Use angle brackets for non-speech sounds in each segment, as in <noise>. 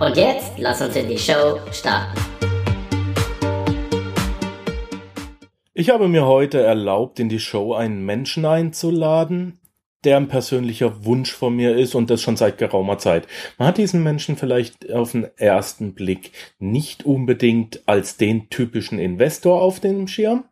Und jetzt lass uns in die Show starten. Ich habe mir heute erlaubt, in die Show einen Menschen einzuladen, der ein persönlicher Wunsch von mir ist und das schon seit geraumer Zeit. Man hat diesen Menschen vielleicht auf den ersten Blick nicht unbedingt als den typischen Investor auf dem Schirm.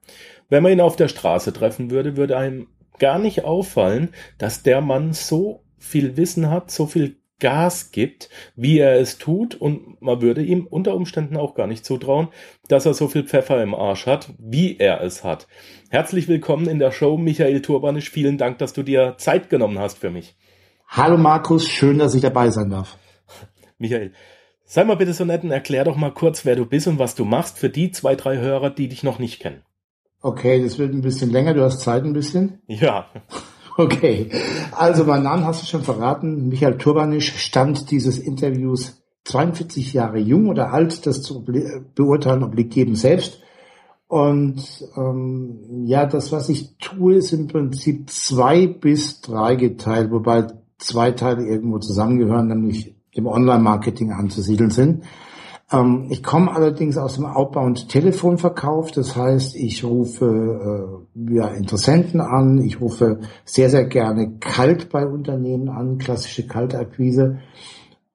Wenn man ihn auf der Straße treffen würde, würde einem gar nicht auffallen, dass der Mann so viel Wissen hat, so viel Gas gibt, wie er es tut und man würde ihm unter Umständen auch gar nicht zutrauen, dass er so viel Pfeffer im Arsch hat, wie er es hat. Herzlich willkommen in der Show, Michael Turbanisch. Vielen Dank, dass du dir Zeit genommen hast für mich. Hallo Markus, schön, dass ich dabei sein darf. <laughs> Michael, sei mal bitte so nett und erklär doch mal kurz, wer du bist und was du machst für die zwei, drei Hörer, die dich noch nicht kennen. Okay, das wird ein bisschen länger, du hast Zeit ein bisschen? Ja. <laughs> Okay, also mein Name hast du schon verraten. Michael Turbanisch stand dieses Interviews 42 Jahre jung oder alt, das zu beurteilen obliegt jedem selbst. Und ähm, ja, das, was ich tue, ist im Prinzip zwei bis drei geteilt, wobei zwei Teile irgendwo zusammengehören, nämlich im Online-Marketing anzusiedeln sind. Ähm, ich komme allerdings aus dem Outbound Telefonverkauf. Das heißt, ich rufe äh, ja, Interessenten an. Ich rufe sehr, sehr gerne kalt bei Unternehmen an, klassische Kaltakquise,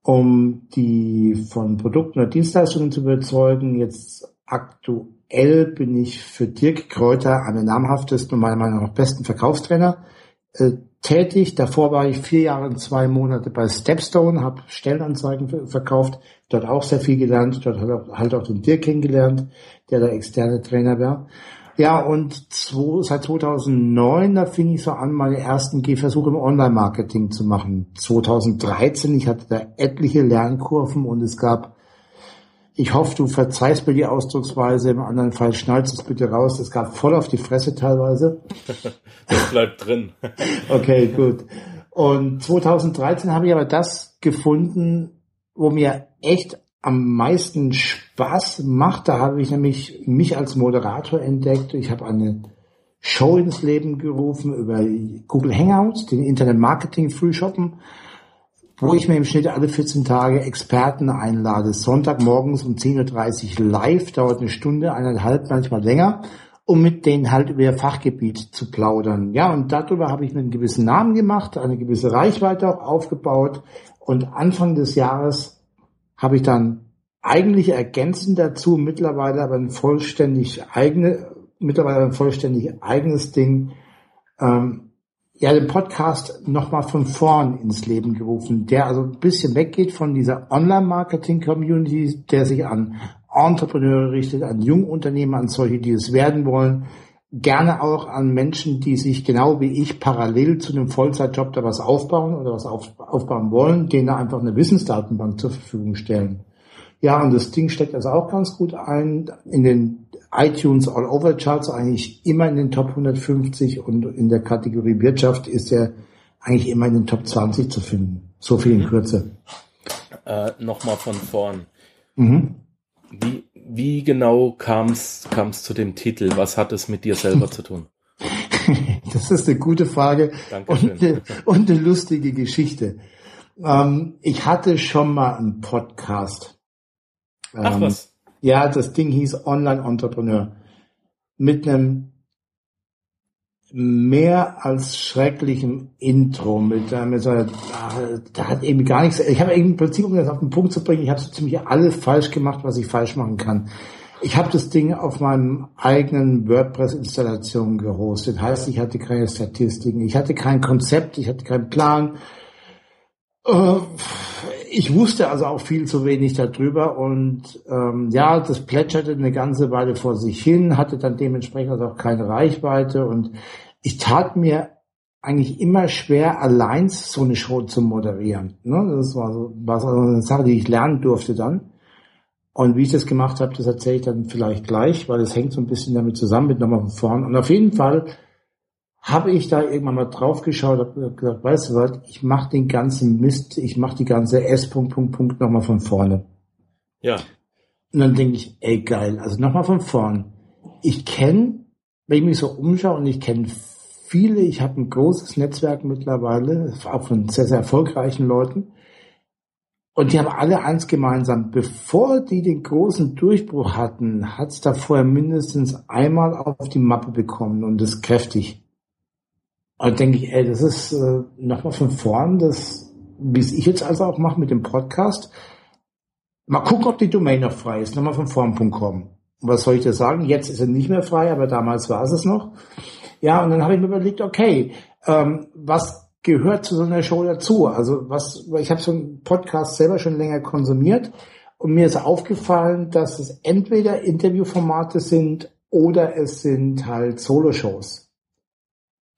um die von Produkten oder Dienstleistungen zu überzeugen. Jetzt aktuell bin ich für Dirk Kräuter einer namhaftesten und meiner Meinung nach besten Verkaufstrainer äh, tätig. Davor war ich vier Jahre und zwei Monate bei Stepstone, habe Stellenanzeigen verkauft, dort auch sehr viel gelernt, dort halt auch den Dirk kennengelernt, der der externe Trainer war. Ja, und zwei, seit 2009, da fing ich so an, meine ersten Gehversuche im Online-Marketing zu machen. 2013, ich hatte da etliche Lernkurven und es gab ich hoffe, du verzeihst mir die Ausdrucksweise, im anderen Fall schnallst es bitte raus. Es gab voll auf die Fresse teilweise. <laughs> das bleibt drin. <laughs> okay, gut. Und 2013 habe ich aber das gefunden, wo mir echt am meisten Spaß macht. Da habe ich nämlich mich als Moderator entdeckt. Ich habe eine Show ins Leben gerufen über Google Hangouts, den Internet Marketing Frühshoppen wo ich mir im Schnitt alle 14 Tage Experten einlade. Sonntagmorgens um 10.30 Uhr live, dauert eine Stunde, eineinhalb, manchmal länger, um mit denen halt über ihr Fachgebiet zu plaudern. Ja, und darüber habe ich mir einen gewissen Namen gemacht, eine gewisse Reichweite auch aufgebaut. Und Anfang des Jahres habe ich dann eigentlich ergänzend dazu mittlerweile aber ein vollständig eigene, mittlerweile ein vollständig eigenes Ding, ähm, ja den Podcast nochmal von vorn ins Leben gerufen, der also ein bisschen weggeht von dieser Online-Marketing-Community, der sich an Entrepreneure richtet, an Jungunternehmer, an solche, die es werden wollen, gerne auch an Menschen, die sich genau wie ich parallel zu einem Vollzeitjob da was aufbauen oder was auf, aufbauen wollen, denen da einfach eine Wissensdatenbank zur Verfügung stellen. Ja, und das Ding steckt also auch ganz gut ein in den iTunes All Over Charts eigentlich immer in den Top 150 und in der Kategorie Wirtschaft ist er eigentlich immer in den Top 20 zu finden. So viel in Kürze. Äh, Nochmal von vorn. Mhm. Wie, wie genau kam es zu dem Titel? Was hat es mit dir selber zu tun? <laughs> das ist eine gute Frage und eine, und eine, lustige Geschichte. Ähm, ich hatte schon mal einen Podcast. Ach ähm, was. Ja, das Ding hieß Online Entrepreneur. Mit einem mehr als schrecklichen Intro mit, mit so einer, da hat eben gar nichts, ich habe im Prinzip, um das auf den Punkt zu bringen, ich habe so ziemlich alles falsch gemacht, was ich falsch machen kann. Ich habe das Ding auf meinem eigenen WordPress-Installation gehostet. Heißt, ich hatte keine Statistiken, ich hatte kein Konzept, ich hatte keinen Plan. Äh, ich wusste also auch viel zu wenig darüber und ähm, ja, das plätscherte eine ganze Weile vor sich hin, hatte dann dementsprechend also auch keine Reichweite und ich tat mir eigentlich immer schwer, allein so eine Show zu moderieren. Ne? Das war so was also eine Sache, die ich lernen durfte dann. Und wie ich das gemacht habe, das erzähle ich dann vielleicht gleich, weil es hängt so ein bisschen damit zusammen mit nochmal von vorn. Und auf jeden Fall habe ich da irgendwann mal drauf geschaut, habe gesagt, weißt du was, ich mache den ganzen Mist, ich mache die ganze S. Punkt, Punkt, Punkt nochmal von vorne. Ja. Und dann denke ich, ey geil, also nochmal von vorn. Ich kenne, wenn ich mich so umschaue und ich kenne viele, ich habe ein großes Netzwerk mittlerweile, auch von sehr, sehr erfolgreichen Leuten. Und die haben alle eins gemeinsam. Bevor die den großen Durchbruch hatten, hat es da vorher mindestens einmal auf die Mappe bekommen und das kräftig. Und denke ich, ey, das ist äh, nochmal von vorn, das, wie es ich jetzt also auch mache mit dem Podcast. Mal gucken, ob die Domain noch frei ist. Nochmal von vorn.com. Was soll ich dir sagen? Jetzt ist er nicht mehr frei, aber damals war es es noch. Ja, und dann habe ich mir überlegt, okay, ähm, was gehört zu so einer Show dazu? Also was, ich habe so einen Podcast selber schon länger konsumiert und mir ist aufgefallen, dass es entweder Interviewformate sind oder es sind halt Solo-Shows.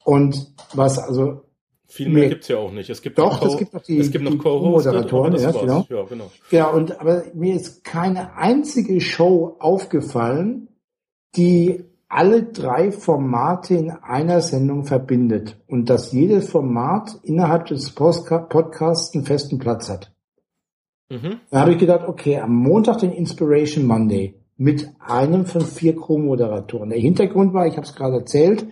Und was also viel mehr gibt's ja auch nicht. Es gibt doch, es gibt noch die, es gibt noch Co-Moderatoren, ja, genau. ja, genau. Ja, und aber mir ist keine einzige Show aufgefallen, die alle drei Formate in einer Sendung verbindet und dass jedes Format innerhalb des Podcasts einen festen Platz hat. Mhm. Da habe ich gedacht, okay, am Montag den Inspiration Monday mit einem von vier Co-Moderatoren. Der Hintergrund war, ich habe es gerade erzählt,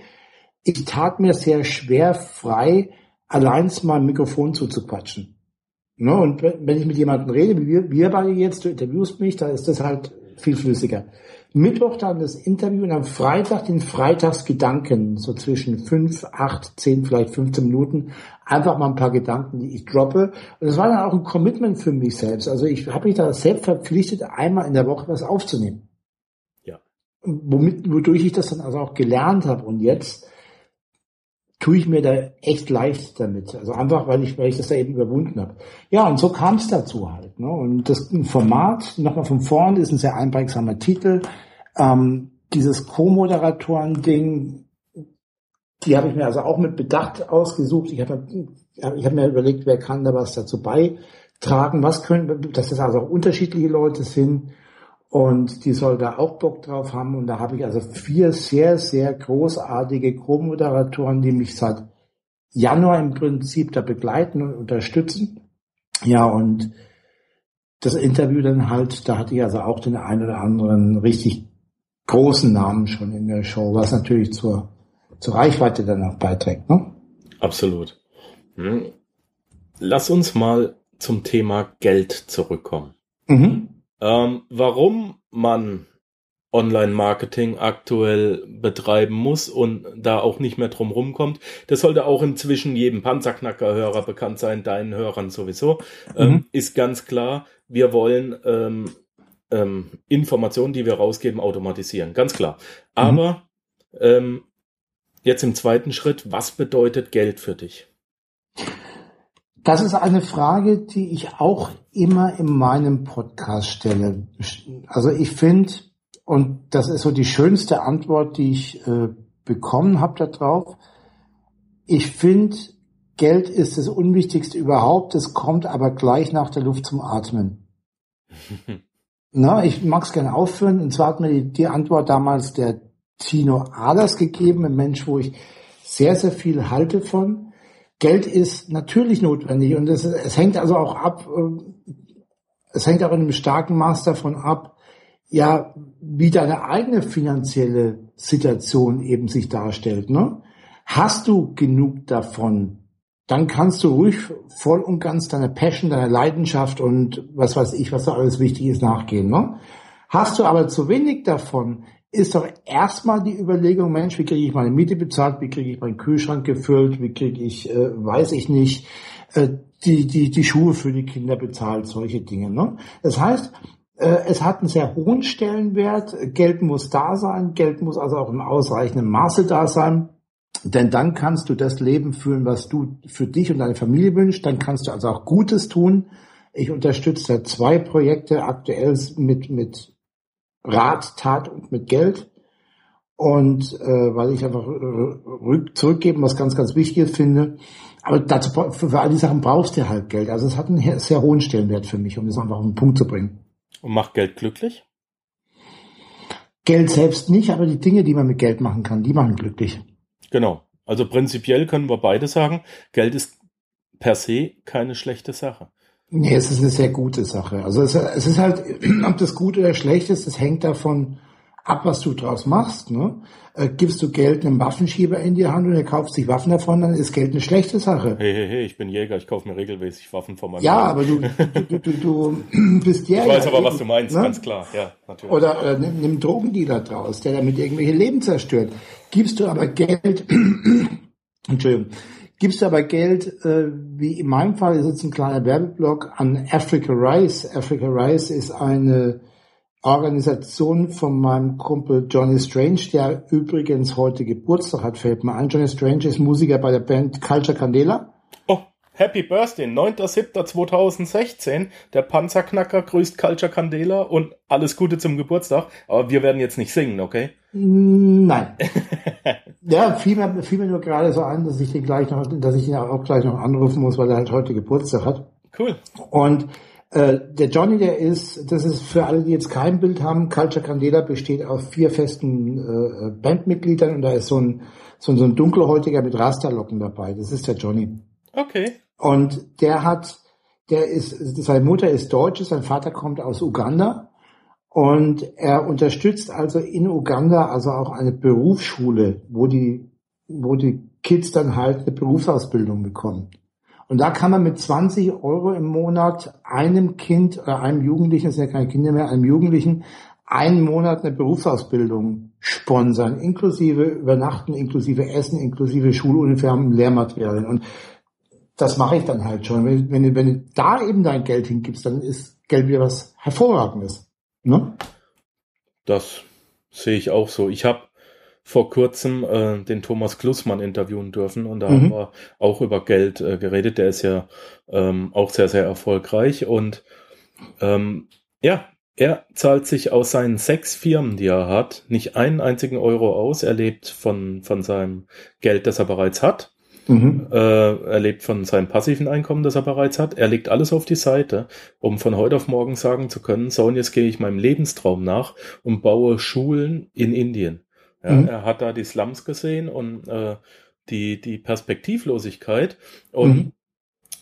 ich tat mir sehr schwer, frei allein mal ein Mikrofon zuzuquatschen. Ne? Und wenn ich mit jemandem rede, wie wir, wir beide jetzt, du interviewst mich, da ist das halt viel flüssiger. Mittwoch dann das Interview und am Freitag den Freitagsgedanken, so zwischen fünf, acht, zehn, vielleicht 15 Minuten, einfach mal ein paar Gedanken, die ich droppe. Und das war dann auch ein Commitment für mich selbst. Also ich habe mich da selbst verpflichtet, einmal in der Woche was aufzunehmen. Ja. Womit, wodurch ich das dann also auch gelernt habe. Und jetzt tue ich mir da echt leicht damit. Also einfach, weil ich, weil ich das da eben überwunden habe. Ja, und so kam es dazu halt. Ne? Und das Format, nochmal von vorn, ist ein sehr einprägsamer Titel. Ähm, dieses Co-Moderatoren-Ding, die habe ich mir also auch mit Bedacht ausgesucht. Ich habe ich hab mir überlegt, wer kann da was dazu beitragen, was können, dass das also auch unterschiedliche Leute sind und die soll da auch Bock drauf haben. Und da habe ich also vier sehr, sehr großartige Co-Moderatoren, die mich seit Januar im Prinzip da begleiten und unterstützen. Ja, und das Interview dann halt, da hatte ich also auch den einen oder anderen richtig großen Namen schon in der Show, was natürlich zur, zur Reichweite dann auch beiträgt. Ne? Absolut. Hm. Lass uns mal zum Thema Geld zurückkommen. Mhm. Ähm, warum man Online-Marketing aktuell betreiben muss und da auch nicht mehr drum rumkommt. Das sollte auch inzwischen jedem Panzerknacker-Hörer bekannt sein, deinen Hörern sowieso. Ähm, mhm. Ähm, ist ganz klar, wir wollen ähm, ähm, Informationen, die wir rausgeben, automatisieren. Ganz klar. Aber mhm. jetzt im zweiten Schritt, was bedeutet Geld für dich? Das ist eine Frage, die ich auch immer in meinem Podcast stelle. Also ich finde, und das ist so die schönste Antwort, die ich äh, bekommen habe darauf, ich finde, Geld ist das Unwichtigste überhaupt, es kommt aber gleich nach der Luft zum Atmen. <laughs> Na, ich mag es gerne aufführen, und zwar hat mir die, die Antwort damals der Tino Aders gegeben, ein Mensch, wo ich sehr, sehr viel halte von. Geld ist natürlich notwendig und es, es hängt also auch ab, äh, es hängt auch in einem starken Maß davon ab, ja, wie deine eigene finanzielle Situation eben sich darstellt. Ne? Hast du genug davon, dann kannst du ruhig voll und ganz deiner Passion, deiner Leidenschaft und was weiß ich, was da alles wichtig ist, nachgehen. Ne? Hast du aber zu wenig davon, ist doch erstmal die Überlegung, Mensch, wie kriege ich meine Miete bezahlt, wie kriege ich meinen Kühlschrank gefüllt, wie kriege ich, äh, weiß ich nicht, äh, die, die, die Schuhe für die Kinder bezahlt, solche Dinge. Ne? Das heißt, äh, es hat einen sehr hohen Stellenwert, Geld muss da sein, Geld muss also auch im ausreichenden Maße da sein. Denn dann kannst du das Leben führen, was du für dich und deine Familie wünschst. Dann kannst du also auch Gutes tun. Ich unterstütze zwei Projekte aktuell mit, mit Rat, Tat und mit Geld. Und äh, weil ich einfach äh, rück, zurückgeben was ganz, ganz Wichtiges finde. Aber dazu, für, für all die Sachen brauchst du halt Geld. Also es hat einen sehr hohen Stellenwert für mich, um das einfach auf den Punkt zu bringen. Und macht Geld glücklich? Geld selbst nicht, aber die Dinge, die man mit Geld machen kann, die machen glücklich. Genau. Also prinzipiell können wir beide sagen, Geld ist per se keine schlechte Sache. Nee, es ist eine sehr gute Sache. Also es, es ist halt, <clears throat> ob das gut oder schlecht ist, das hängt davon ab, was du draus machst. Ne? Äh, gibst du Geld einem Waffenschieber in die Hand und er kauft sich Waffen davon, dann ist Geld eine schlechte Sache. Hey, hey, hey, ich bin Jäger, ich kaufe mir regelmäßig Waffen von meinem Ja, Leben. aber du, du, du, du <clears throat> bist Jäger. Ich weiß aber, was du meinst, ne? ganz klar. Ja, natürlich. Oder äh, nimm, nimm Drogendealer draus, der damit irgendwelche Leben zerstört. Gibst du aber Geld, <clears throat> Entschuldigung, gibst aber Geld, äh, wie in meinem Fall ist jetzt ein kleiner Werbeblock an Africa Rice. Africa Rice ist eine Organisation von meinem Kumpel Johnny Strange, der übrigens heute Geburtstag hat, fällt mir ein. Johnny Strange ist Musiker bei der Band Culture Candela. Happy Birthday, 9.7.2016. Der Panzerknacker grüßt Culture Candela und alles Gute zum Geburtstag. Aber wir werden jetzt nicht singen, okay? Nein. <laughs> ja, fiel mir, fiel mir nur gerade so an, dass ich den gleich noch, dass ich ihn auch gleich noch anrufen muss, weil er halt heute Geburtstag hat. Cool. Und äh, der Johnny, der ist, das ist für alle, die jetzt kein Bild haben, Culture Candela besteht aus vier festen äh, Bandmitgliedern und da ist so ein, so ein, so ein dunkelhäutiger mit Rasterlocken dabei. Das ist der Johnny. Okay. Und der hat, der ist, seine Mutter ist Deutsche, sein Vater kommt aus Uganda und er unterstützt also in Uganda also auch eine Berufsschule, wo die, wo die Kids dann halt eine Berufsausbildung bekommen. Und da kann man mit 20 Euro im Monat einem Kind oder einem Jugendlichen, das sind ja keine Kinder mehr, einem Jugendlichen einen Monat eine Berufsausbildung sponsern, inklusive Übernachten, inklusive Essen, inklusive Schuluniformen, Lehrmaterialien. Und das mache ich dann halt schon. Wenn, wenn, wenn du da eben dein Geld hingibst, dann ist Geld wieder was Hervorragendes. Ne? Das sehe ich auch so. Ich habe vor kurzem äh, den Thomas Klussmann interviewen dürfen und da mhm. haben wir auch über Geld äh, geredet. Der ist ja ähm, auch sehr, sehr erfolgreich und ähm, ja, er zahlt sich aus seinen sechs Firmen, die er hat, nicht einen einzigen Euro aus. Er lebt von, von seinem Geld, das er bereits hat. Mhm. Äh, er lebt von seinem passiven Einkommen, das er bereits hat. Er legt alles auf die Seite, um von heute auf morgen sagen zu können, so und jetzt gehe ich meinem Lebenstraum nach und baue Schulen in Indien. Ja, mhm. Er hat da die Slums gesehen und äh, die, die Perspektivlosigkeit. Und mhm.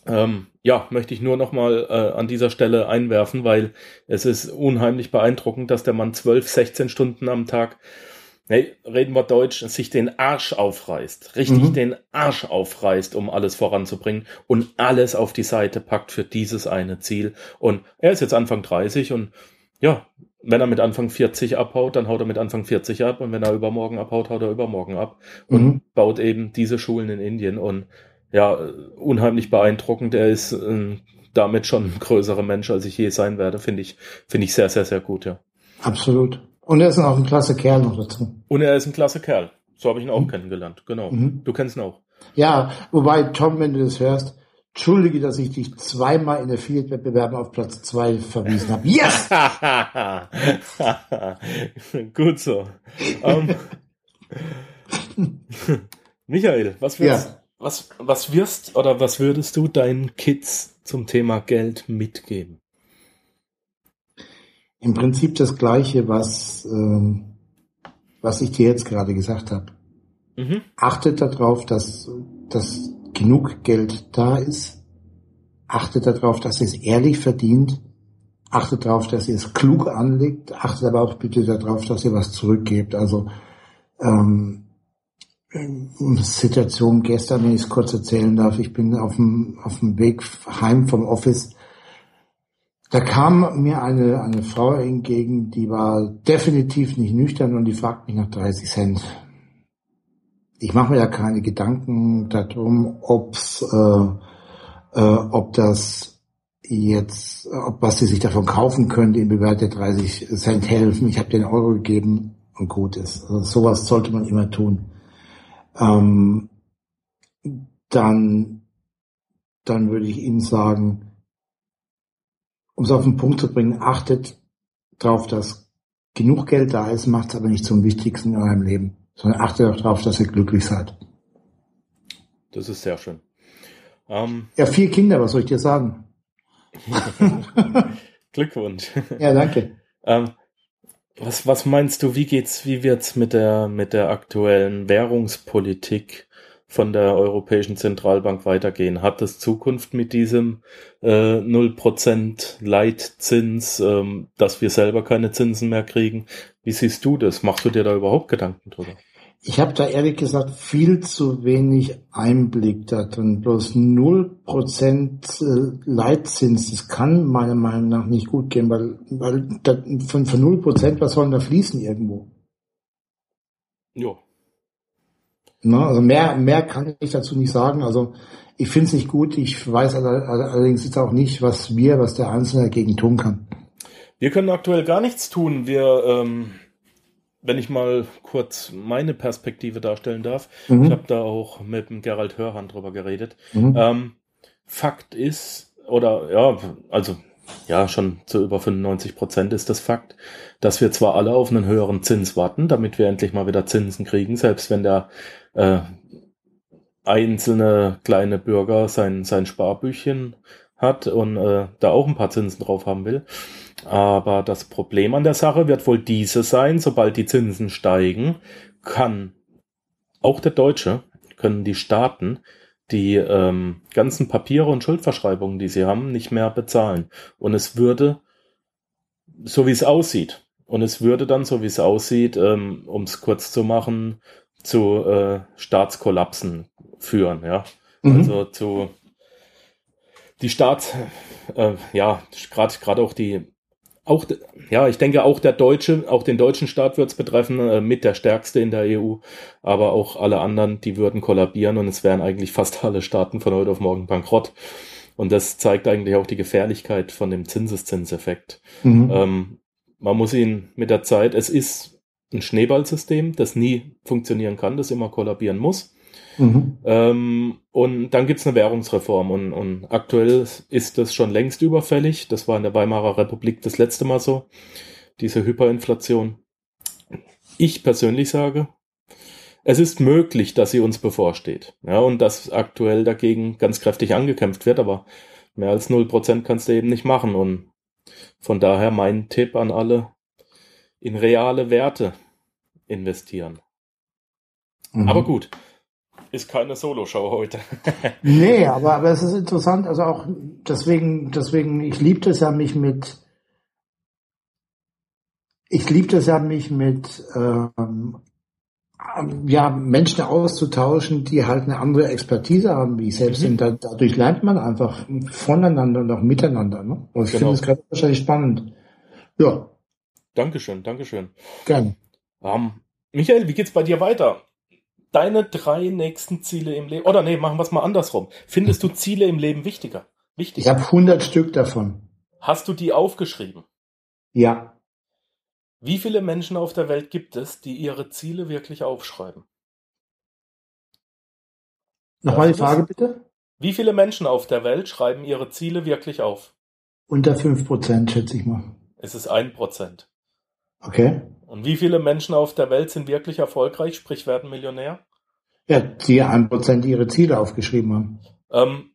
ähm, ja, möchte ich nur noch mal äh, an dieser Stelle einwerfen, weil es ist unheimlich beeindruckend, dass der Mann 12, 16 Stunden am Tag, nee, reden wir Deutsch, sich den Arsch aufreißt, richtig mhm. den Arsch aufreißt, um alles voranzubringen und alles auf die Seite packt für dieses eine Ziel. Und er ist jetzt Anfang 30 und ja, wenn er mit Anfang 40 abhaut, dann haut er mit Anfang 40 ab und wenn er übermorgen abhaut, haut er übermorgen ab und mhm. baut eben diese Schulen in Indien und ja, unheimlich beeindruckend. Er ist äh, damit schon ein größerer Mensch, als ich je sein werde, finde ich, finde ich sehr, sehr, sehr gut, ja. Absolut. Und er ist auch ein klasse Kerl noch dazu. Und er ist ein klasse Kerl. So habe ich ihn auch mhm. kennengelernt, genau. Mhm. Du kennst ihn auch. Ja, wobei, Tom, wenn du das hörst, Entschuldige, dass ich dich zweimal in der Field-Wettbewerben auf Platz zwei verwiesen habe. Yes! <laughs> Gut so. Um, ähm, <laughs> Michael, was wirst, ja. was, was wirst oder was würdest du deinen Kids zum Thema Geld mitgeben? Im Prinzip das Gleiche, was, ähm, was ich dir jetzt gerade gesagt habe. Mhm. Achtet darauf, dass, dass genug Geld da ist. Achtet darauf, dass ihr es ehrlich verdient. Achtet darauf, dass ihr es klug anlegt. Achtet aber auch bitte darauf, dass ihr was zurückgebt. Also ähm, Situation gestern, wenn ich es kurz erzählen darf. Ich bin auf dem, auf dem Weg heim vom Office. Da kam mir eine, eine Frau entgegen, die war definitiv nicht nüchtern und die fragt mich nach 30 Cent ich mache mir ja keine Gedanken darum, ob's, äh, äh, ob das jetzt, ob was sie sich davon kaufen könnte, im Bewert der 30 Cent helfen. Ich habe den Euro gegeben und gut ist. Also sowas sollte man immer tun. Ähm, dann, dann würde ich Ihnen sagen, um es auf den Punkt zu bringen, achtet darauf, dass genug Geld da ist, macht es aber nicht zum Wichtigsten in eurem Leben, sondern achtet auch darauf, dass ihr glücklich seid. Das ist sehr schön. Ähm, Ja, vier Kinder, was soll ich dir sagen? <laughs> Glückwunsch. Ja, danke. Ähm, was, was meinst du, wie geht's, wie wird's mit der, mit der aktuellen Währungspolitik von der Europäischen Zentralbank weitergehen? Hat es Zukunft mit diesem äh, 0% Leitzins, ähm, dass wir selber keine Zinsen mehr kriegen? Wie siehst du das? Machst du dir da überhaupt Gedanken drüber? Ich habe da ehrlich gesagt viel zu wenig Einblick da drin. Bloß 0% äh, Leitzins, das kann meiner Meinung nach nicht gut gehen, weil, weil da, von, von 0%, was sollen da fließen irgendwo? Ja. Ne? Also mehr, mehr kann ich dazu nicht sagen. Also ich finde es nicht gut. Ich weiß all- all- allerdings jetzt auch nicht, was wir, was der Einzelne dagegen tun kann. Wir können aktuell gar nichts tun. Wir, ähm, wenn ich mal kurz meine Perspektive darstellen darf, Mhm. ich habe da auch mit dem Gerald Hörhan drüber geredet. Mhm. Ähm, Fakt ist, oder ja, also ja, schon zu über 95 Prozent ist das Fakt, dass wir zwar alle auf einen höheren Zins warten, damit wir endlich mal wieder Zinsen kriegen, selbst wenn der äh, einzelne kleine Bürger sein, sein Sparbüchchen hat und äh, da auch ein paar Zinsen drauf haben will. Aber das Problem an der Sache wird wohl diese sein, sobald die Zinsen steigen, kann auch der Deutsche, können die Staaten die ähm, ganzen Papiere und Schuldverschreibungen, die sie haben, nicht mehr bezahlen. Und es würde, so wie es aussieht, und es würde dann, so wie es aussieht, ähm, um es kurz zu machen, zu äh, Staatskollapsen führen, ja. Mhm. Also zu die Staats, äh, ja, gerade gerade auch die, auch ja, ich denke auch der deutsche, auch den deutschen Staat wird es betreffen, äh, mit der stärkste in der EU, aber auch alle anderen, die würden kollabieren und es wären eigentlich fast alle Staaten von heute auf morgen bankrott. Und das zeigt eigentlich auch die Gefährlichkeit von dem Zinseszinseffekt. Mhm. Ähm, man muss ihn mit der Zeit, es ist ein Schneeballsystem, das nie funktionieren kann, das immer kollabieren muss. Mhm. Ähm, und dann gibt's eine Währungsreform und, und aktuell ist das schon längst überfällig. Das war in der Weimarer Republik das letzte Mal so, diese Hyperinflation. Ich persönlich sage, es ist möglich, dass sie uns bevorsteht. Ja, und dass aktuell dagegen ganz kräftig angekämpft wird, aber mehr als 0% kannst du eben nicht machen. Und von daher mein Tipp an alle, in reale Werte investieren. Mhm. Aber gut, ist keine Solo-Show heute. <laughs> Nee, aber, aber es ist interessant, also auch deswegen, deswegen, ich liebe das ja, mich mit, ich liebe das ja, mich mit, ähm, ja, Menschen auszutauschen, die halt eine andere Expertise haben wie ich selbst. Mhm. Und da, dadurch lernt man einfach voneinander und auch miteinander. Ne? Und ich Genau. finde es gerade wahrscheinlich spannend. Ja, Dankeschön, Dankeschön. gerne. Ähm, Michael, wie geht's bei dir weiter? Deine drei nächsten Ziele im Leben. Oder nee, machen wir es mal andersrum. Findest du Ziele im Leben wichtiger? Wichtig. Ich habe 100 Stück davon. Hast du die aufgeschrieben? Ja, Wie viele Menschen auf der Welt gibt es, die ihre Ziele wirklich aufschreiben? nochmal die Frage bitte. Wie viele Menschen auf der Welt schreiben ihre Ziele wirklich auf? Unter 5 Prozent, schätze ich mal. Es ist ein Prozent. Okay. Und wie viele Menschen auf der Welt sind wirklich erfolgreich, sprich werden Millionär? Ja, die 1 Prozent ihre Ziele aufgeschrieben haben. Ähm,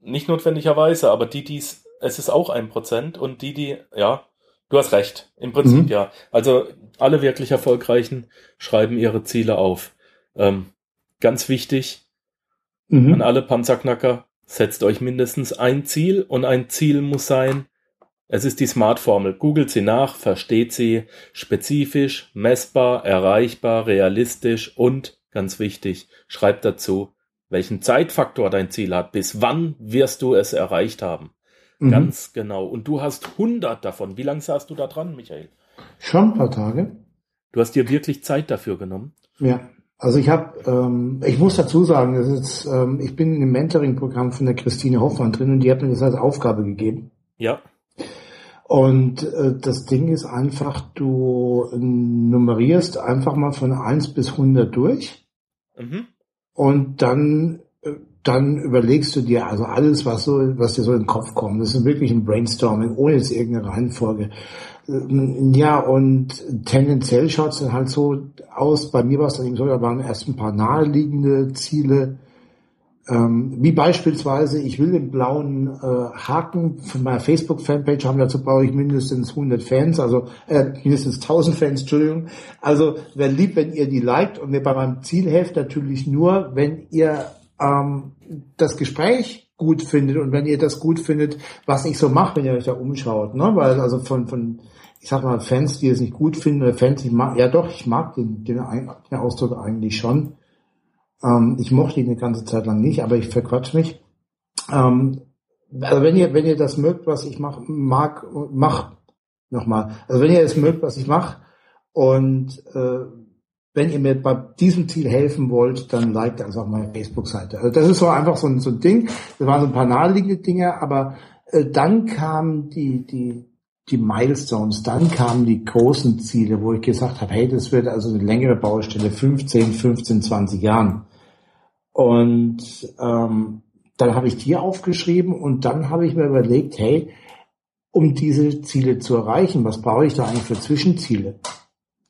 nicht notwendigerweise, aber die, die es es ist auch ein Prozent und die, die, ja, du hast recht, im Prinzip Mhm. ja. Also alle wirklich Erfolgreichen schreiben ihre Ziele auf. Ähm, ganz wichtig Mhm. an alle Panzerknacker, setzt euch mindestens ein Ziel und ein Ziel muss sein, es ist die Smart-Formel. Googelt sie nach, versteht sie, spezifisch, messbar, erreichbar, realistisch und, ganz wichtig, schreibt dazu, welchen Zeitfaktor dein Ziel hat. Bis wann wirst du es erreicht haben? Mhm. Ganz genau. Und du hast 100 davon. Wie lange saßt du da dran, Michael? Schon ein paar Tage. Du hast dir wirklich Zeit dafür genommen. Ja. Also ich habe, ähm, ich muss dazu sagen, das ist, ähm, ich bin im Mentoring-Programm von der Christine Hoffmann drin und die hat mir das als Aufgabe gegeben. Ja. Und äh, das Ding ist einfach, du nummerierst einfach mal von 1 bis 100 durch Mhm. und dann äh, dann überlegst du dir also alles, was so, was dir so in den Kopf kommt. Das ist wirklich ein Brainstorming, ohne jetzt irgendeine Reihenfolge. äh, ja, und tendenziell schaut es dann halt so aus. Bei mir war es dann eben so, da waren erst ein paar naheliegende Ziele. Ähm, wie beispielsweise, ich will den blauen äh, Haken von meiner Facebook-Fanpage haben, dazu brauche ich mindestens 100 Fans, also äh, mindestens 1000 Fans, Entschuldigung. Also wäre lieb, wenn ihr die liked und mir bei meinem Ziel helft natürlich nur, wenn ihr ähm, das Gespräch gut findet und wenn ihr das gut findet, was ich so mache, wenn ihr euch da umschaut, ne? Weil also von, von ich sag mal, Fans, die es nicht gut finden, oder Fans, ich mag, ja doch, ich mag den, den, den Ausdruck eigentlich schon. Ähm, ich mochte ihn eine ganze Zeit lang nicht, aber ich verquatsch mich. Ähm, also wenn ihr, wenn ihr das mögt, was ich mach, mag, mach nochmal. Also wenn ihr es mögt, was ich mache und äh, wenn ihr mir bei diesem Ziel helfen wollt, dann liked also auch meine Facebook-Seite. Also das ist so einfach so ein, so ein Ding. Das waren so ein paar naheliegende Dinge, aber äh, dann kamen die, die, die Milestones, dann kamen die großen Ziele, wo ich gesagt habe, hey, das wird also eine längere Baustelle, 15, 15, 20 Jahren. Und ähm, dann habe ich die aufgeschrieben und dann habe ich mir überlegt, hey, um diese Ziele zu erreichen, was brauche ich da eigentlich für Zwischenziele?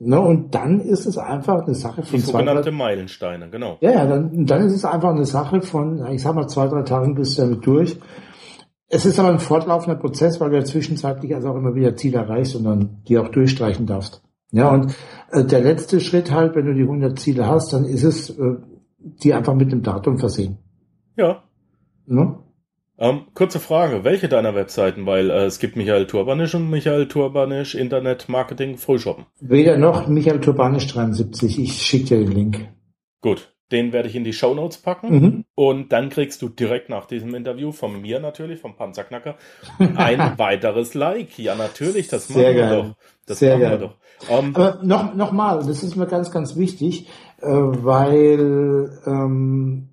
Ne, und dann ist es einfach eine Sache von sogenannte zwei, Meilensteine, genau. Ja, ja, dann, dann ist es einfach eine Sache von, ich sag mal, zwei, drei Tagen bist du damit durch. Es ist aber ein fortlaufender Prozess, weil du ja zwischenzeitlich also auch immer wieder Ziele erreichst und dann die auch durchstreichen darfst. Ja, und äh, der letzte Schritt halt, wenn du die 100 Ziele hast, dann ist es, äh, die einfach mit dem Datum versehen. Ja. Ne? Ähm, kurze Frage, welche deiner Webseiten? Weil äh, es gibt Michael Turbanisch und Michael Turbanisch Internet Marketing Frühshoppen. Weder noch Michael Turbanisch 73. Ich schicke dir den Link. Gut, den werde ich in die Show Notes packen. Mhm. Und dann kriegst du direkt nach diesem Interview von mir natürlich, vom Panzerknacker, ein <laughs> weiteres Like. Ja, natürlich, das Sehr machen geil. wir doch. Das Sehr machen geil. wir doch. Ähm, Aber noch, noch mal, das ist mir ganz, ganz wichtig, äh, weil ähm,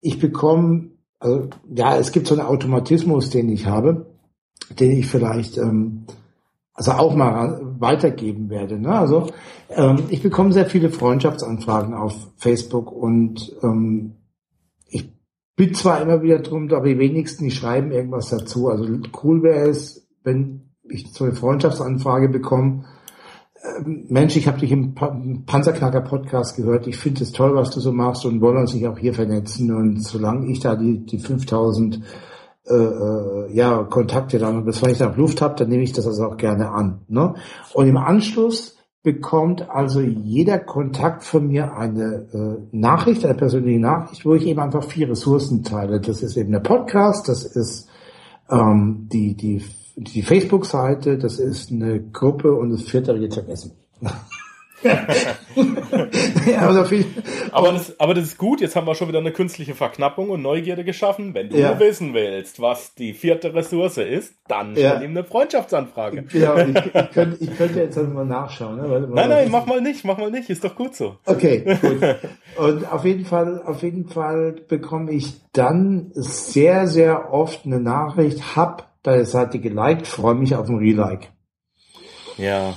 ich bekomme also ja, es gibt so einen Automatismus, den ich habe, den ich vielleicht ähm, also auch mal weitergeben werde. Ne? Also ähm, ich bekomme sehr viele Freundschaftsanfragen auf Facebook und ähm, ich bitte zwar immer wieder drum, aber die wenigsten, die schreiben irgendwas dazu. Also cool wäre es, wenn ich so eine Freundschaftsanfrage bekomme, Mensch, ich habe dich im Panzerknacker-Podcast gehört. Ich finde es toll, was du so machst und wollen uns nicht auch hier vernetzen. Und solange ich da die, die 5000 äh, äh, ja, Kontakte dann, bis wenn ich da Luft habe, dann nehme ich das also auch gerne an. Ne? Und im Anschluss bekommt also jeder Kontakt von mir eine äh, Nachricht, eine persönliche Nachricht, wo ich eben einfach vier Ressourcen teile. Das ist eben der Podcast, das ist ähm, die, die die Facebook-Seite, das ist eine Gruppe und das vierte habe ich jetzt vergessen. <laughs> ja, aber, aber, das, aber das ist gut, jetzt haben wir schon wieder eine künstliche Verknappung und Neugierde geschaffen. Wenn du ja. wissen willst, was die vierte Ressource ist, dann stell ja. ihm eine Freundschaftsanfrage. Ja, ich, ich, könnte, ich könnte jetzt also mal nachschauen. Ne? Weil, nein, nein, mach mal nicht, mach mal nicht, ist doch gut so. Okay, gut. <laughs> Und auf jeden Fall, auf jeden Fall bekomme ich dann sehr, sehr oft eine Nachricht, hab deine Seite geliked, freue mich auf ein Relike. Ja.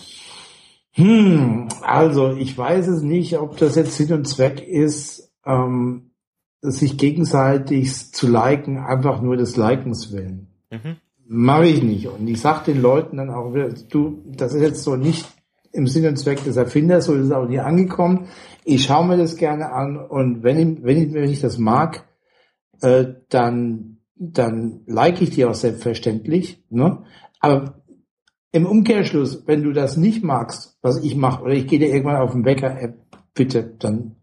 Hm, also ich weiß es nicht, ob das jetzt Sinn und Zweck ist, ähm, sich gegenseitig zu liken, einfach nur des Likens willen. Mhm. Mache ich nicht. Und ich sag den Leuten dann auch, du, das ist jetzt so nicht im Sinn und Zweck des Erfinders, so ist es auch nie angekommen. Ich schaue mir das gerne an und wenn ich, wenn ich, wenn ich das mag, äh, dann, dann like ich die auch selbstverständlich. Ne? Aber im Umkehrschluss, wenn du das nicht magst, was ich mache, oder ich gehe dir irgendwann auf den Wecker, äh, bitte, dann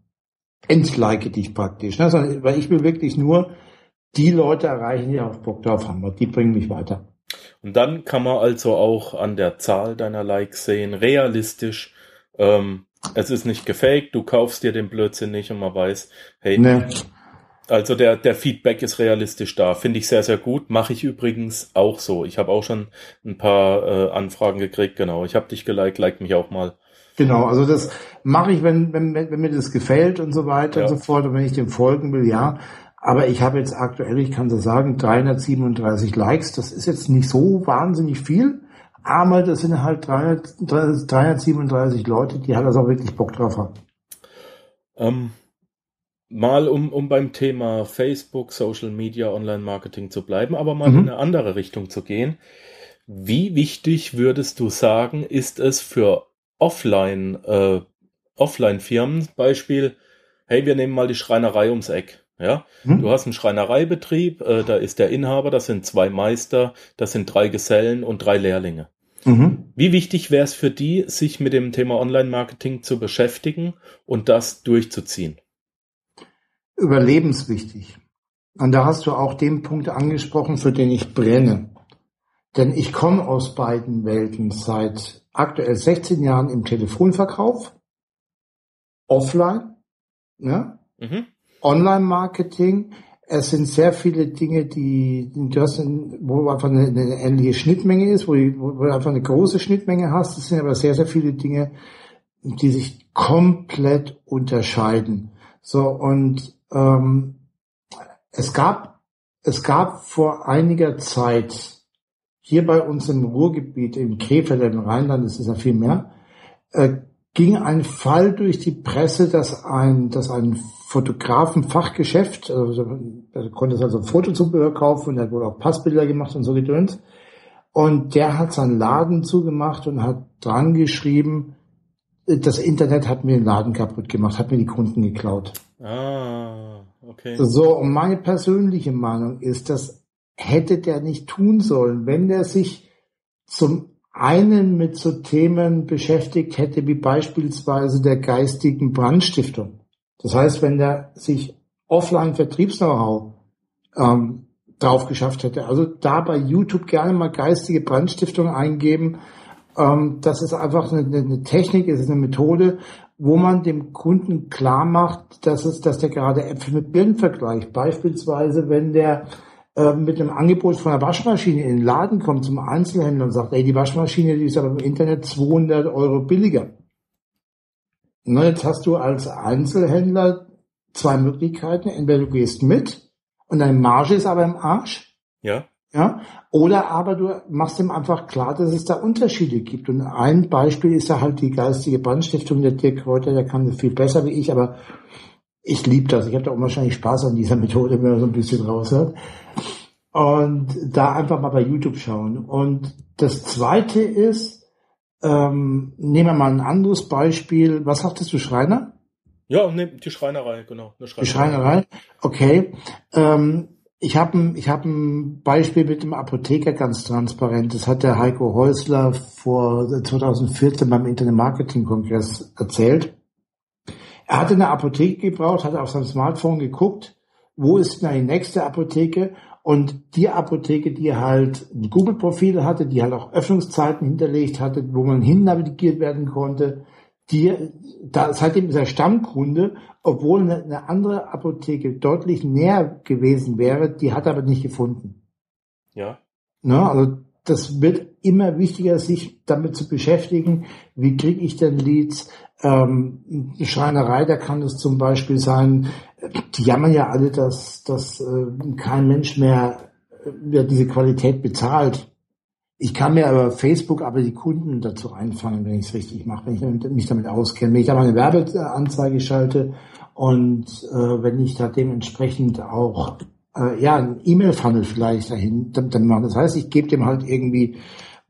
entlike dich praktisch. Ne? Sondern, weil ich will wirklich nur die Leute erreichen, die auch Bock drauf haben. Die bringen mich weiter. Und dann kann man also auch an der Zahl deiner Likes sehen, realistisch, ähm, es ist nicht gefaked, du kaufst dir den Blödsinn nicht und man weiß, hey, nee. Also der, der Feedback ist realistisch da. Finde ich sehr, sehr gut. Mache ich übrigens auch so. Ich habe auch schon ein paar äh, Anfragen gekriegt. Genau. Ich habe dich geliked, like mich auch mal. Genau, also das mache ich, wenn, wenn, wenn mir das gefällt und so weiter ja. und so fort und wenn ich dem folgen will, ja. Aber ich habe jetzt aktuell, ich kann so sagen, 337 Likes. Das ist jetzt nicht so wahnsinnig viel. Aber das sind halt 300, 337 Leute, die halt also auch wirklich Bock drauf haben. Ähm, mal um, um beim Thema Facebook, Social Media, Online-Marketing zu bleiben, aber mal mhm. in eine andere Richtung zu gehen. Wie wichtig würdest du sagen, ist es für Offline, äh, Offline-Firmen, Beispiel, hey, wir nehmen mal die Schreinerei ums Eck. Ja, hm? du hast einen Schreinereibetrieb, äh, da ist der Inhaber, das sind zwei Meister, das sind drei Gesellen und drei Lehrlinge. Mhm. Wie wichtig wäre es für die, sich mit dem Thema Online-Marketing zu beschäftigen und das durchzuziehen? Überlebenswichtig. Und da hast du auch den Punkt angesprochen, für den ich brenne. Denn ich komme aus beiden Welten seit aktuell 16 Jahren im Telefonverkauf, offline, ne? Mhm. Online-Marketing. Es sind sehr viele Dinge, die, du hast, wo einfach eine, eine ähnliche Schnittmenge ist, wo, wo du einfach eine große Schnittmenge hast. Es sind aber sehr, sehr viele Dinge, die sich komplett unterscheiden. So, und ähm, es gab, es gab vor einiger Zeit hier bei uns im Ruhrgebiet, im Krefeld, im Rheinland, das ist ja viel mehr, äh, ging ein Fall durch die Presse, dass ein, dass ein Fotografenfachgeschäft, also er konnte also Fotozubehör kaufen und er wurde auch Passbilder gemacht und so gedönt. Und der hat seinen Laden zugemacht und hat dran geschrieben, das Internet hat mir den Laden kaputt gemacht, hat mir die Kunden geklaut. Ah, okay. So, und meine persönliche Meinung ist, das hätte der nicht tun sollen, wenn der sich zum einen mit so Themen beschäftigt hätte, wie beispielsweise der geistigen Brandstiftung. Das heißt, wenn der sich offline Vertriebs-Know-how ähm, drauf geschafft hätte, also da bei YouTube gerne mal geistige Brandstiftung eingeben, ähm, das ist einfach eine, eine Technik, es ist eine Methode, wo man dem Kunden klar macht, dass es, dass der gerade Äpfel mit Birnen vergleicht. Beispielsweise, wenn der äh, mit einem Angebot von einer Waschmaschine in den Laden kommt zum Einzelhändler und sagt, ey, die Waschmaschine, die ist aber im Internet 200 Euro billiger. Na, jetzt hast du als Einzelhändler zwei Möglichkeiten. Entweder du gehst mit und deine Marge ist aber im Arsch. Ja. Ja. Oder aber du machst ihm einfach klar, dass es da Unterschiede gibt. Und ein Beispiel ist ja halt die geistige Brandstiftung. Der Dirk Reuter, der kann das viel besser wie ich, aber ich liebe das. Ich habe da auch wahrscheinlich Spaß an dieser Methode, wenn man so ein bisschen raushört. Und da einfach mal bei YouTube schauen. Und das zweite ist, ähm, nehmen wir mal ein anderes Beispiel. Was sagtest du, Schreiner? Ja, ne, die Schreinerei, genau. Schreinerei. Die Schreinerei, okay. Ähm, ich habe ein, ich hab ein Beispiel mit dem Apotheker ganz transparent. Das hat der Heiko Häusler vor 2014 beim Internet Marketing Kongress erzählt. Er hatte eine Apotheke gebraucht, hat auf seinem Smartphone geguckt, wo ist denn die nächste Apotheke und die Apotheke, die halt ein Google-Profil hatte, die halt auch Öffnungszeiten hinterlegt hatte, wo man hin navigiert werden konnte, die, da, seitdem ist er Stammkunde, obwohl eine, eine andere Apotheke deutlich näher gewesen wäre, die hat er aber nicht gefunden. Ja. Ne, also das wird immer wichtiger, sich damit zu beschäftigen. Wie kriege ich denn Leads? Ähm, Schreinerei, da kann es zum Beispiel sein, die jammern ja alle, dass, dass äh, kein Mensch mehr äh, diese Qualität bezahlt. Ich kann mir aber Facebook aber die Kunden dazu einfangen, wenn ich es richtig mache, wenn ich mich damit auskenne. Wenn ich aber eine Werbeanzeige schalte und äh, wenn ich da dementsprechend auch äh, ja ein E-Mail-Funnel vielleicht dahin dann, dann machen. Das heißt, ich gebe dem halt irgendwie,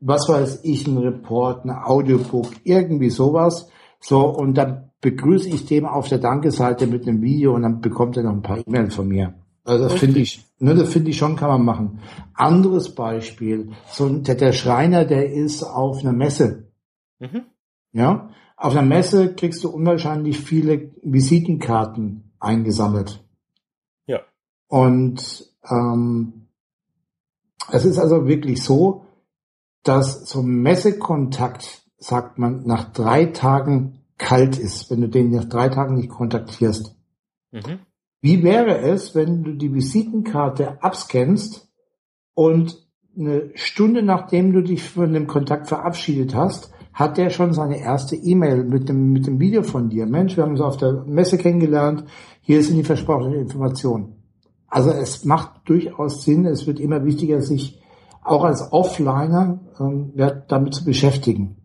was weiß ich, ein Report, ein Audiobook, irgendwie sowas. So, und dann begrüße ich dem auf der Danke-Seite mit einem Video und dann bekommt er noch ein paar E-Mails von mir. Also das finde ich, ne, das finde ich schon, kann man machen. Anderes Beispiel, so der, der Schreiner, der ist auf einer Messe. Mhm. Ja, auf einer Messe kriegst du unwahrscheinlich viele Visitenkarten eingesammelt. Ja. Und ähm, es ist also wirklich so, dass so Messekontakt, sagt man, nach drei Tagen kalt ist, wenn du den nach drei Tagen nicht kontaktierst. Mhm. Wie wäre es, wenn du die Visitenkarte abscannst und eine Stunde nachdem du dich von dem Kontakt verabschiedet hast, hat der schon seine erste E-Mail mit dem, mit dem Video von dir. Mensch, wir haben uns auf der Messe kennengelernt. Hier sind die versprochenen Informationen. Also es macht durchaus Sinn. Es wird immer wichtiger, sich auch als Offliner ähm, damit zu beschäftigen.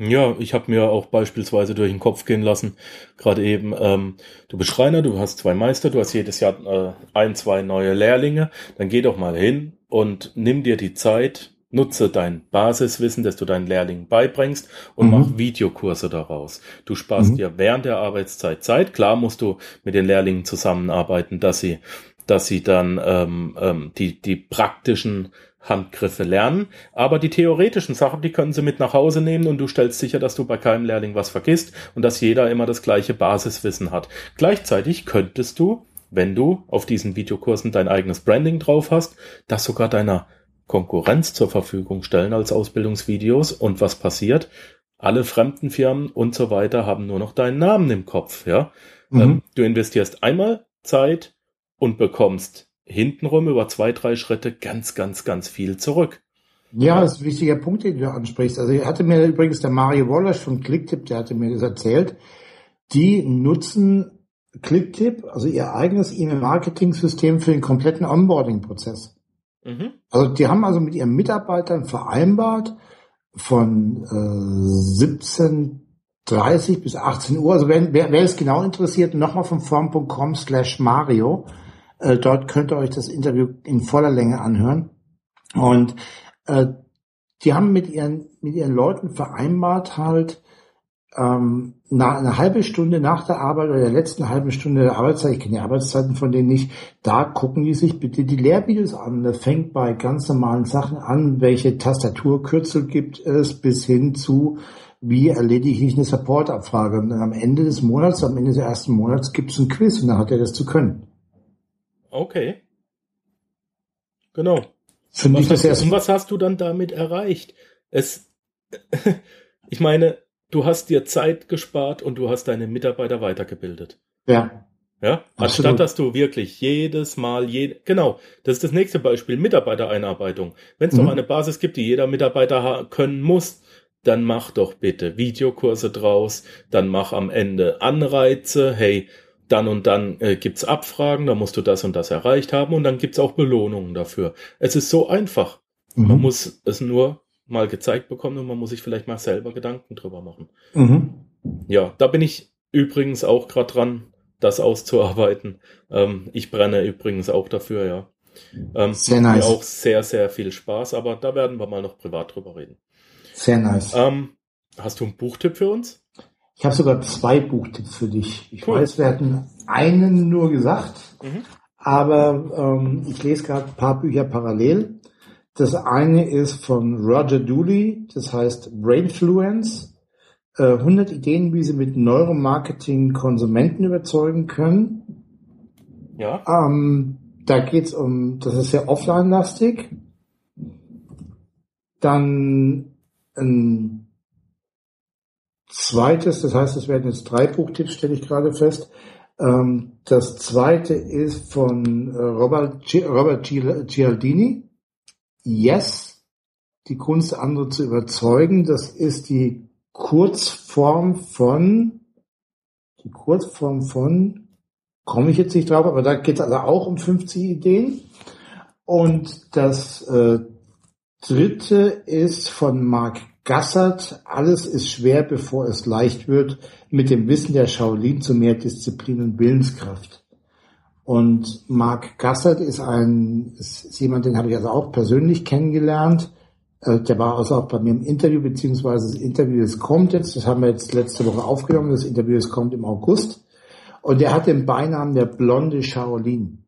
Ja, ich habe mir auch beispielsweise durch den Kopf gehen lassen, gerade eben, ähm, du bist Schreiner, du hast zwei Meister, du hast jedes Jahr äh, ein, zwei neue Lehrlinge, dann geh doch mal hin und nimm dir die Zeit, nutze dein Basiswissen, das du deinen Lehrlingen beibringst und Mhm. mach Videokurse daraus. Du sparst Mhm. dir während der Arbeitszeit Zeit. Klar musst du mit den Lehrlingen zusammenarbeiten, dass sie, dass sie dann ähm, ähm, die, die praktischen Handgriffe lernen. Aber die theoretischen Sachen, die können sie mit nach Hause nehmen und du stellst sicher, dass du bei keinem Lehrling was vergisst und dass jeder immer das gleiche Basiswissen hat. Gleichzeitig könntest du, wenn du auf diesen Videokursen dein eigenes Branding drauf hast, das sogar deiner Konkurrenz zur Verfügung stellen als Ausbildungsvideos. Und was passiert? Alle fremden Firmen und so weiter haben nur noch deinen Namen im Kopf, ja. Mhm. Ähm, du investierst einmal Zeit und bekommst hintenrum über zwei, drei Schritte ganz, ganz, ganz viel zurück. Ja, das ist ein wichtiger Punkt, den du ansprichst. Also hatte mir übrigens der Mario Wallace von Clicktip, der hatte mir das erzählt. Die nutzen Clicktip, also ihr eigenes E-Mail-Marketing-System für den kompletten Onboarding-Prozess. Mhm. Also die haben also mit ihren Mitarbeitern vereinbart von äh, 17.30 bis 18 Uhr. Also wer, wer, wer es genau interessiert, nochmal von form.com slash Mario. Äh, dort könnt ihr euch das Interview in voller Länge anhören. Und äh, die haben mit ihren, mit ihren Leuten vereinbart halt, ähm, na, eine halbe Stunde nach der Arbeit oder der letzten halben Stunde der Arbeitszeit, ich kenne die Arbeitszeiten von denen nicht, da gucken die sich bitte die Lehrvideos an. Das fängt bei ganz normalen Sachen an, welche Tastaturkürzel gibt es, bis hin zu, wie erledige ich eine Supportabfrage. Und dann am Ende des Monats, am Ende des ersten Monats gibt es ein Quiz und dann hat er das zu können. Okay. Genau. Finde ich das du, und erst. was hast du dann damit erreicht? Es, <laughs> ich meine, du hast dir Zeit gespart und du hast deine Mitarbeiter weitergebildet. Ja. Ja, Absolut. anstatt dass du wirklich jedes Mal, je, genau, das ist das nächste Beispiel, Mitarbeitereinarbeitung. Wenn es Mhm. doch eine Basis gibt, die jeder Mitarbeiter können muss, dann mach doch bitte Videokurse draus, dann mach am Ende Anreize, hey, dann und dann äh, gibt's Abfragen, da musst du das und das erreicht haben und dann gibt's auch Belohnungen dafür. Es ist so einfach. Man Mhm. muss es nur mal gezeigt bekommen und man muss sich vielleicht mal selber Gedanken drüber machen. Mhm. Ja, da bin ich übrigens auch gerade dran, das auszuarbeiten. Ähm, ich brenne übrigens auch dafür, ja. Ähm, Sehr nice. Mir auch sehr, sehr viel Spaß, aber da werden wir mal noch privat drüber reden. Sehr nice. Ähm, hast du einen Buchtipp für uns? Ich habe sogar zwei Buchtipps für dich. Ich Cool. weiß, wir hatten einen nur gesagt, Mhm. aber ähm, ich lese gerade ein paar Bücher parallel. Das eine ist von Roger Dooley, das heißt Brainfluence. Äh, 100 Ideen, wie Sie mit Neuromarketing Konsumenten überzeugen können. Ja. Ähm, da geht's um, das ist sehr offline-lastig. Dann ein zweites, das heißt, es werden jetzt drei Buchtipps, stelle ich gerade fest. Ähm, das zweite ist von äh, Robert, Gi- Robert Gi- Gialdini. Yes, die Kunst, andere zu überzeugen. Das ist die Kurzform von, die Kurzform von, komme ich jetzt nicht drauf, aber da geht es also auch um 50 Ideen. Und das äh, dritte ist von Mark Gassert. Alles ist schwer, bevor es leicht wird. Mit dem Wissen der Shaolin zu mehr Disziplin und Willenskraft. Und Mark Gassert ist ein, ist jemand, den habe ich also auch persönlich kennengelernt. Äh, Der war also auch bei mir im Interview, beziehungsweise das Interview, das kommt jetzt, das haben wir jetzt letzte Woche aufgenommen, das Interview, das kommt im August. Und der hat den Beinamen der blonde Shaolin.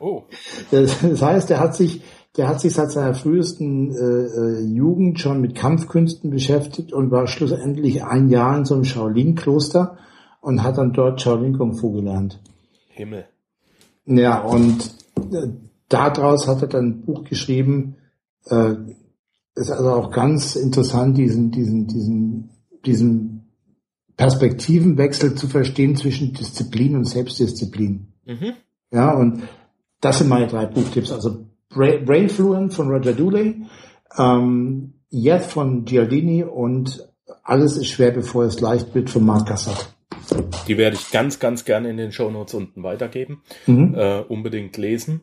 Oh. <laughs> Das, heißt, der hat sich, der hat sich seit seiner frühesten äh, äh, Jugend schon mit Kampfkünsten beschäftigt und war schlussendlich ein Jahr in so einem Shaolin-Kloster und hat dann dort Shaolin Kung Fu gelernt. Himmel. Ja, und äh, daraus hat er dann ein Buch geschrieben. Äh, ist also auch ganz interessant, diesen, diesen, diesen, diesen Perspektivenwechsel zu verstehen zwischen Disziplin und Selbstdisziplin. Mhm. Ja, und das sind meine drei Buchtipps. Also Bra Brainfluent von Roger Dooley, ähm, Yes von Giardini und Alles ist schwer, bevor es leicht wird von Mark Gassert. Die werde ich ganz, ganz gerne in den Shownotes unten weitergeben. Mhm. Äh, unbedingt lesen.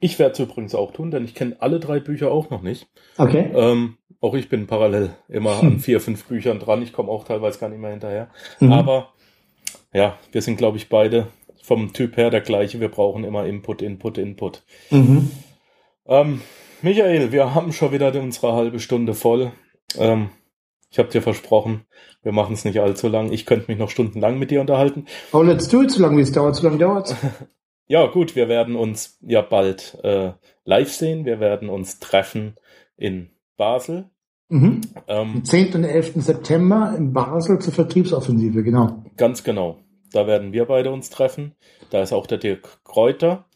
Ich werde es übrigens auch tun, denn ich kenne alle drei Bücher auch noch nicht. Okay. Ähm, auch ich bin parallel immer an <laughs> vier, fünf Büchern dran. Ich komme auch teilweise gar nicht mehr hinterher. Mhm. Aber ja, wir sind, glaube ich, beide vom Typ her der gleiche. Wir brauchen immer Input, Input, Input. Mhm. Ähm, Michael, wir haben schon wieder unsere halbe Stunde voll. Ähm, ich habe dir versprochen, wir machen es nicht allzu lang. Ich könnte mich noch stundenlang mit dir unterhalten. Oh, let's do it, so lange wie es dauert, so lange dauert <laughs> Ja, gut, wir werden uns ja bald äh, live sehen. Wir werden uns treffen in Basel. Mhm. Ähm, Am 10. und 11. September in Basel zur Vertriebsoffensive, genau. ganz genau. Da werden wir beide uns treffen. Da ist auch der Dirk Kräuter.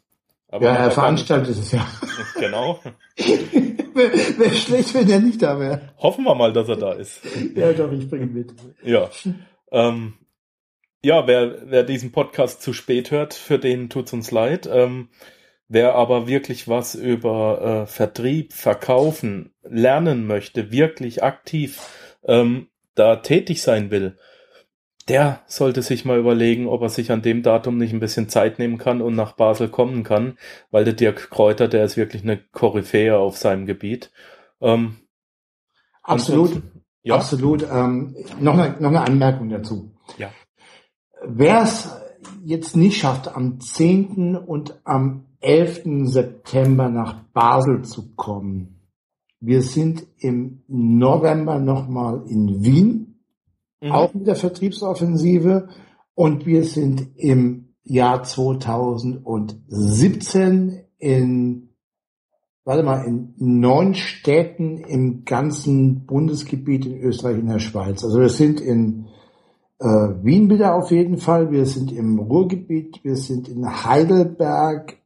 Aber Ja, er veranstaltet es ja. <laughs> Genau. <laughs> Wäre wär schlecht, wenn er nicht da wäre. Hoffen wir mal, dass er da ist. Ja, doch, ich bringe ihn mit. Ja. Ähm, ja, wer, wer diesen Podcast zu spät hört, für den tut's uns leid. Ähm, wer aber wirklich was über äh, Vertrieb, Verkaufen lernen möchte, wirklich aktiv ähm, da tätig sein will, der sollte sich mal überlegen, ob er sich an dem Datum nicht ein bisschen Zeit nehmen kann und nach Basel kommen kann, weil der Dirk Kräuter, der ist wirklich eine Koryphäe auf seinem Gebiet. Ähm, Absolut. ansonsten- Ja. Absolut. Ähm, noch, eine, noch eine Anmerkung dazu. Ja. Wer es jetzt nicht schafft, am 10. und am 11. September nach Basel zu kommen, wir sind im November nochmal in Wien, Mhm. auch mit der Vertriebsoffensive, und wir sind im Jahr 2017 in warte mal, in neun Städten im ganzen Bundesgebiet in Österreich und der Schweiz. Also wir sind in äh, Wien wieder auf jeden Fall, wir sind im Ruhrgebiet, wir sind in Heidelberg.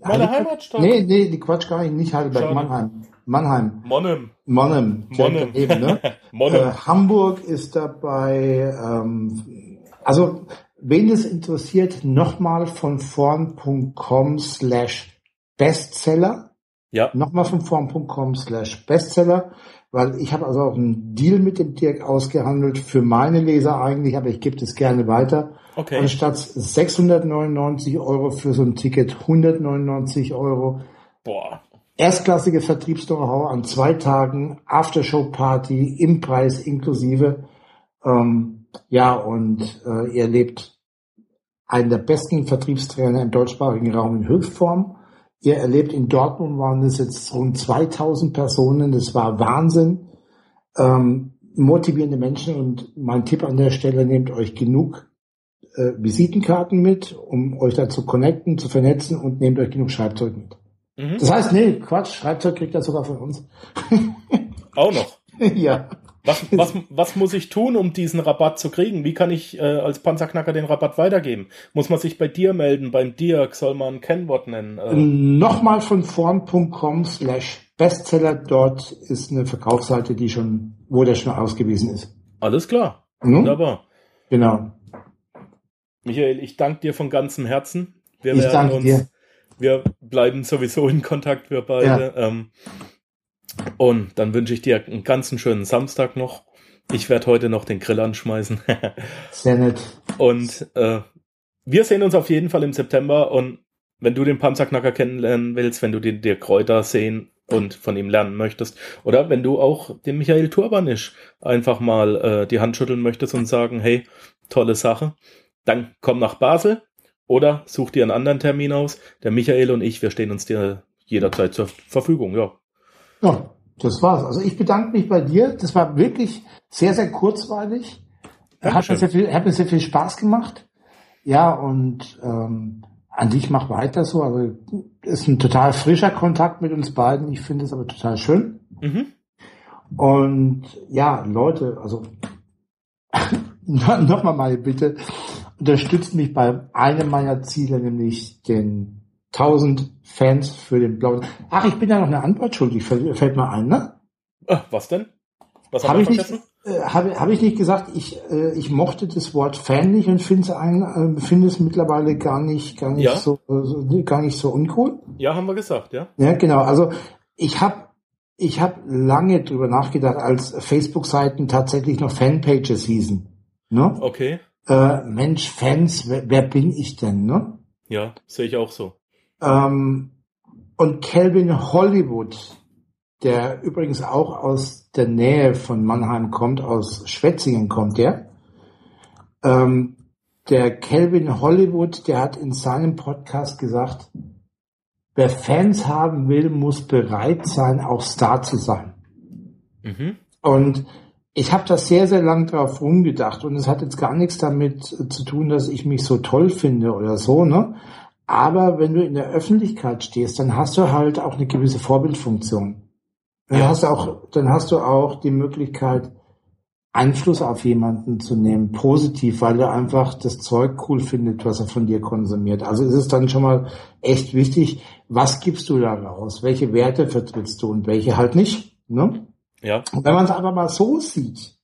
Meine Heidelberg- Heimatstadt. Nee, nee, die Quatsch gar nicht, nicht Heidelberg, Schade. Mannheim. Mannheim. Monnem. Monnem. direkt Monnem. daneben, ne? <laughs> Monnem. Äh, Hamburg ist dabei. Ähm, also, wen es interessiert, nochmal von vorn.com slash Bestseller. Ja. Nochmal von vorn.com slash Bestseller, weil ich habe also auch einen Deal mit dem Dirk ausgehandelt für meine Leser eigentlich, aber ich gebe das gerne weiter. Okay. Anstatt 699 Euro für so ein Ticket 199 Euro. Boah. Erstklassige Vertriebs-Know-how an zwei Tagen, Aftershow-Party im Preis inklusive. Ähm, ja, und äh, ihr erlebt einen der besten Vertriebstrainer im deutschsprachigen Raum in Höchstform. Ihr erlebt in Dortmund waren es jetzt rund 2000 Personen. Das war Wahnsinn. Ähm, motivierende Menschen und mein Tipp an der Stelle, nehmt euch genug äh, Visitenkarten mit, um euch da zu connecten, zu vernetzen und nehmt euch genug Schreibzeug mit. Mhm. Das heißt, nee, Quatsch, Schreibzeug kriegt er sogar von uns. Auch noch. <laughs> ja. Was, was, was muss ich tun, um diesen Rabatt zu kriegen? Wie kann ich äh, als Panzerknacker den Rabatt weitergeben? Muss man sich bei dir melden, beim Dirk? Soll man ein Kennwort nennen? Äh, Nochmal von vorn.com slash Bestseller. Dort ist eine Verkaufsseite, die schon, wo der schon ausgewiesen ist. alles klar. Hm? Wunderbar. Genau. Michael, ich danke dir von ganzem Herzen. Wir Ich werden danke uns, dir. Wir bleiben sowieso in Kontakt, wir beide. Ähm, und dann wünsche ich dir einen ganzen schönen Samstag noch. Ich werde heute noch den Grill anschmeißen. <laughs> Sehr nett. Und äh, wir sehen uns auf jeden Fall im September. Und wenn du den Panzerknacker kennenlernen willst, wenn du den Dirk Kräuter sehen und von ihm lernen möchtest, oder wenn du auch den Michael Turbanisch einfach mal äh, die Hand schütteln möchtest und sagen, hey, tolle Sache, dann komm nach Basel oder such dir einen anderen Termin aus. Der Michael und ich, wir stehen uns dir jederzeit zur Verfügung. Ja, Ja, das war's. Also ich bedanke mich bei dir. Das war wirklich sehr, sehr kurzweilig. Hat mir Dankeschön. sehr viel, hat mir sehr viel Spaß gemacht. Ja, und ähm, an dich mach weiter so. Also ist ein total frischer Kontakt mit uns beiden. Ich finde es aber total schön. mhm. Und ja, Leute, also <laughs> nochmal meine Bitte, unterstützt mich bei einem meiner Ziele, nämlich den 1000 Fans für den blauen. Ach, ich bin ja noch eine Antwort schuldig, fällt, fällt mir ein, ne? Was denn? Was Habe haben ich wir nicht, vergessen? äh, habe, habe ich nicht gesagt, ich, äh, ich mochte das Wort Fan nicht und finde es ein, äh, finde es mittlerweile gar nicht, gar nicht Ja. so, äh, gar nicht so uncool. Ja, haben wir gesagt, ja. Ja, genau. Also ich habe ich hab lange drüber nachgedacht, als Facebook-Seiten tatsächlich noch Fanpages hießen. Ne? Okay. Äh, Mensch, Fans, wer, wer bin ich denn? Ne? Ja, sehe ich auch so. Ähm, und Calvin Hollywood, der übrigens auch aus der Nähe von Mannheim kommt, aus Schwetzingen kommt der. Ähm, der Calvin Hollywood, der hat in seinem Podcast gesagt, wer Fans haben will, muss bereit sein, auch Star zu sein. Mhm. Und ich habe das sehr, sehr lang drauf rumgedacht und es hat jetzt gar nichts damit zu tun, dass ich mich so toll finde oder so, ne? Aber wenn du in der Öffentlichkeit stehst, dann hast du halt auch eine gewisse Vorbildfunktion. Dann ja. hast du auch, dann hast du auch die Möglichkeit, Einfluss auf jemanden zu nehmen, positiv, weil er einfach das Zeug cool findet, was er von dir konsumiert. Also ist es dann schon mal echt wichtig, was gibst du da raus? Welche Werte vertrittst du und welche halt nicht? Ne? Ja. Und wenn man es einfach mal so sieht,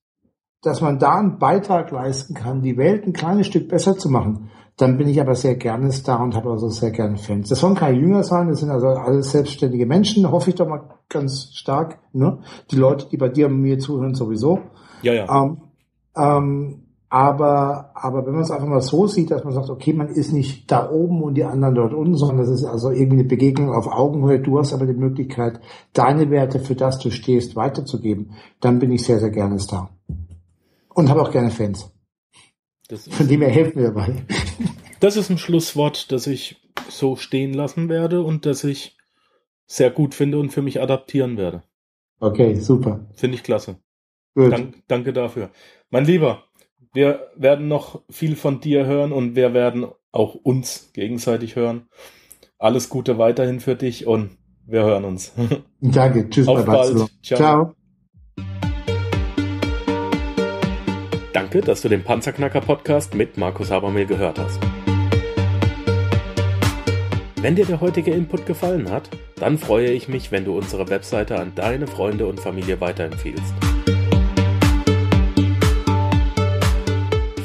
dass man da einen Beitrag leisten kann, die Welt ein kleines Stück besser zu machen, dann bin ich aber sehr gerne da und habe also sehr gerne Fans. Das sollen keine Jünger sein, das sind also alles selbstständige Menschen, hoffe ich doch mal ganz stark. Ne? Die Leute, die bei dir und mir zuhören, sowieso. Ja, ja. Ähm, ähm, aber, aber wenn man es einfach mal so sieht, dass man sagt, okay, man ist nicht da oben und die anderen dort unten, sondern das ist also irgendwie eine Begegnung auf Augenhöhe. Du hast aber die Möglichkeit, deine Werte, für das du stehst, weiterzugeben. Dann bin ich sehr, sehr gerne da. Und habe auch gerne Fans. Von dem her helfen wir dabei. Das ist ein Schlusswort, das ich so stehen lassen werde und das ich sehr gut finde und für mich adaptieren werde. Okay, super. Finde ich klasse. Dank, danke dafür. Mein Lieber, wir werden noch viel von dir hören und wir werden auch uns gegenseitig hören. Alles Gute weiterhin für dich und wir hören uns. <laughs> Danke. Tschüss. Auf bald. Ciao. Ciao. Danke, dass du den Panzerknacker Podcast mit Markus Habermehl gehört hast. Wenn dir der heutige Input gefallen hat, dann freue ich mich, wenn du unsere Webseite an deine Freunde und Familie weiterempfiehlst.